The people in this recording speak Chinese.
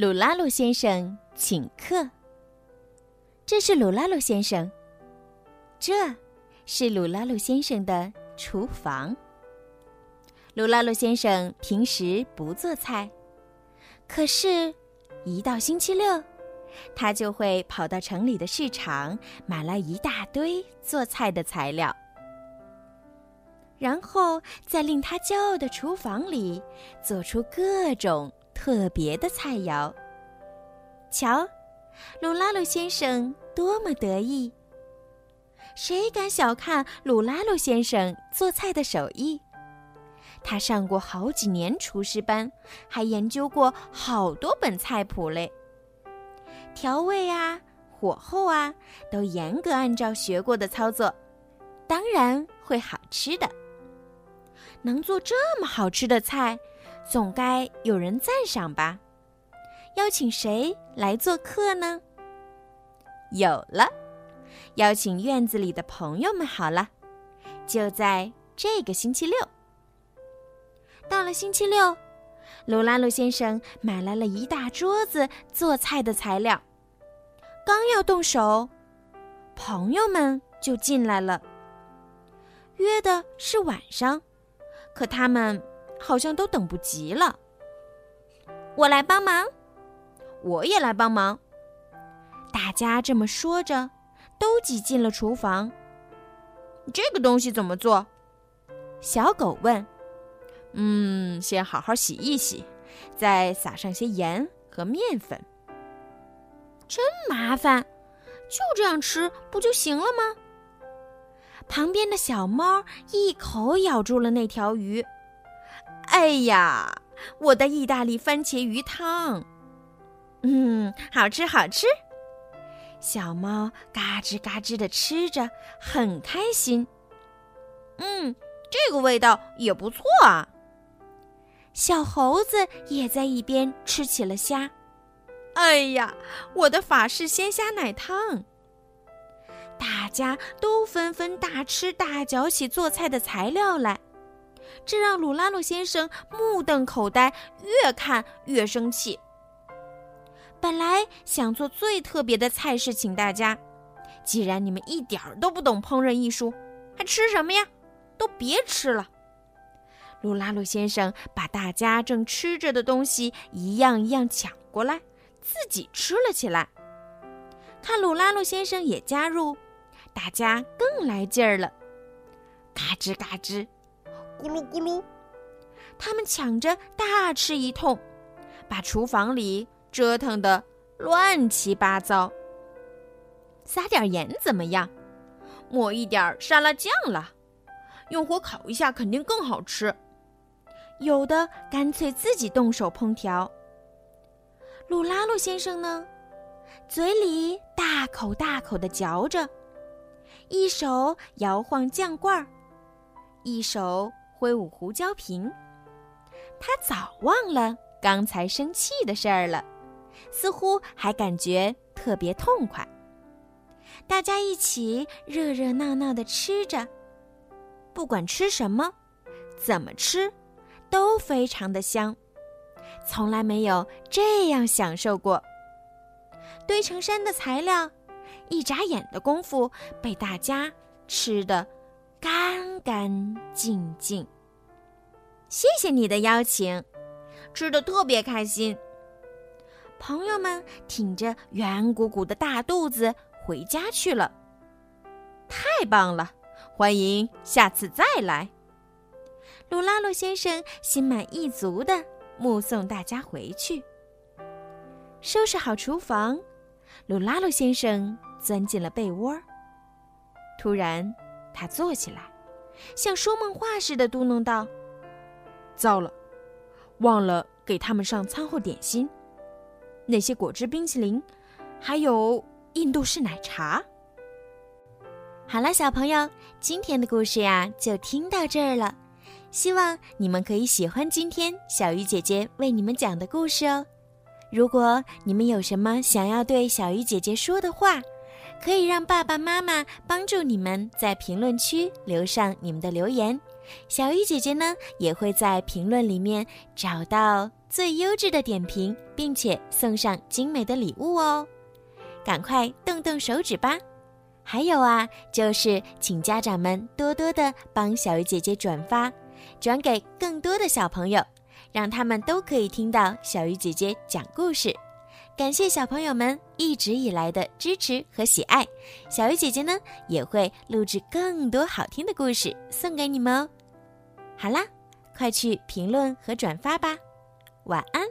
鲁拉鲁先生请客。这是鲁拉鲁先生，这是鲁拉鲁先生的厨房。鲁拉鲁先生平时不做菜，可是，一到星期六，他就会跑到城里的市场买来一大堆做菜的材料，然后在令他骄傲的厨房里做出各种。特别的菜肴，瞧，鲁拉鲁先生多么得意！谁敢小看鲁拉鲁先生做菜的手艺？他上过好几年厨师班，还研究过好多本菜谱嘞。调味啊，火候啊，都严格按照学过的操作，当然会好吃的。能做这么好吃的菜。总该有人赞赏吧？邀请谁来做客呢？有了，邀请院子里的朋友们好了。就在这个星期六。到了星期六，鲁拉鲁先生买来了一大桌子做菜的材料，刚要动手，朋友们就进来了。约的是晚上，可他们。好像都等不及了。我来帮忙，我也来帮忙。大家这么说着，都挤进了厨房。这个东西怎么做？小狗问。嗯，先好好洗一洗，再撒上些盐和面粉。真麻烦，就这样吃不就行了吗？旁边的小猫一口咬住了那条鱼。哎呀，我的意大利番茄鱼汤，嗯，好吃好吃。小猫嘎吱嘎吱的吃着，很开心。嗯，这个味道也不错啊。小猴子也在一边吃起了虾。哎呀，我的法式鲜虾奶汤。大家都纷纷大吃大嚼起做菜的材料来。这让鲁拉鲁先生目瞪口呆，越看越生气。本来想做最特别的菜式请大家，既然你们一点儿都不懂烹饪艺术，还吃什么呀？都别吃了！鲁拉鲁先生把大家正吃着的东西一样一样抢过来，自己吃了起来。看鲁拉鲁先生也加入，大家更来劲儿了，嘎吱嘎吱。咕噜咕噜，他们抢着大吃一通，把厨房里折腾得乱七八糟。撒点盐怎么样？抹一点沙拉酱了？用火烤一下肯定更好吃。有的干脆自己动手烹调。鲁拉鲁先生呢，嘴里大口大口的嚼着，一手摇晃酱罐儿，一手。挥舞胡椒瓶，他早忘了刚才生气的事儿了，似乎还感觉特别痛快。大家一起热热闹闹的吃着，不管吃什么，怎么吃，都非常的香，从来没有这样享受过。堆成山的材料，一眨眼的功夫被大家吃的。干干净净。谢谢你的邀请，吃的特别开心。朋友们挺着圆鼓鼓的大肚子回家去了。太棒了，欢迎下次再来。鲁拉鲁先生心满意足的目送大家回去。收拾好厨房，鲁拉鲁先生钻进了被窝。突然。他坐起来，像说梦话似的嘟囔道：“糟了，忘了给他们上餐后点心，那些果汁冰淇淋，还有印度式奶茶。”好了，小朋友，今天的故事呀就听到这儿了。希望你们可以喜欢今天小鱼姐姐为你们讲的故事哦。如果你们有什么想要对小鱼姐姐说的话，可以让爸爸妈妈帮助你们在评论区留上你们的留言，小鱼姐姐呢，也会在评论里面找到最优质的点评，并且送上精美的礼物哦。赶快动动手指吧！还有啊，就是请家长们多多的帮小鱼姐姐转发，转给更多的小朋友，让他们都可以听到小鱼姐姐讲故事。感谢小朋友们一直以来的支持和喜爱，小鱼姐姐呢也会录制更多好听的故事送给你们哦。好啦，快去评论和转发吧，晚安。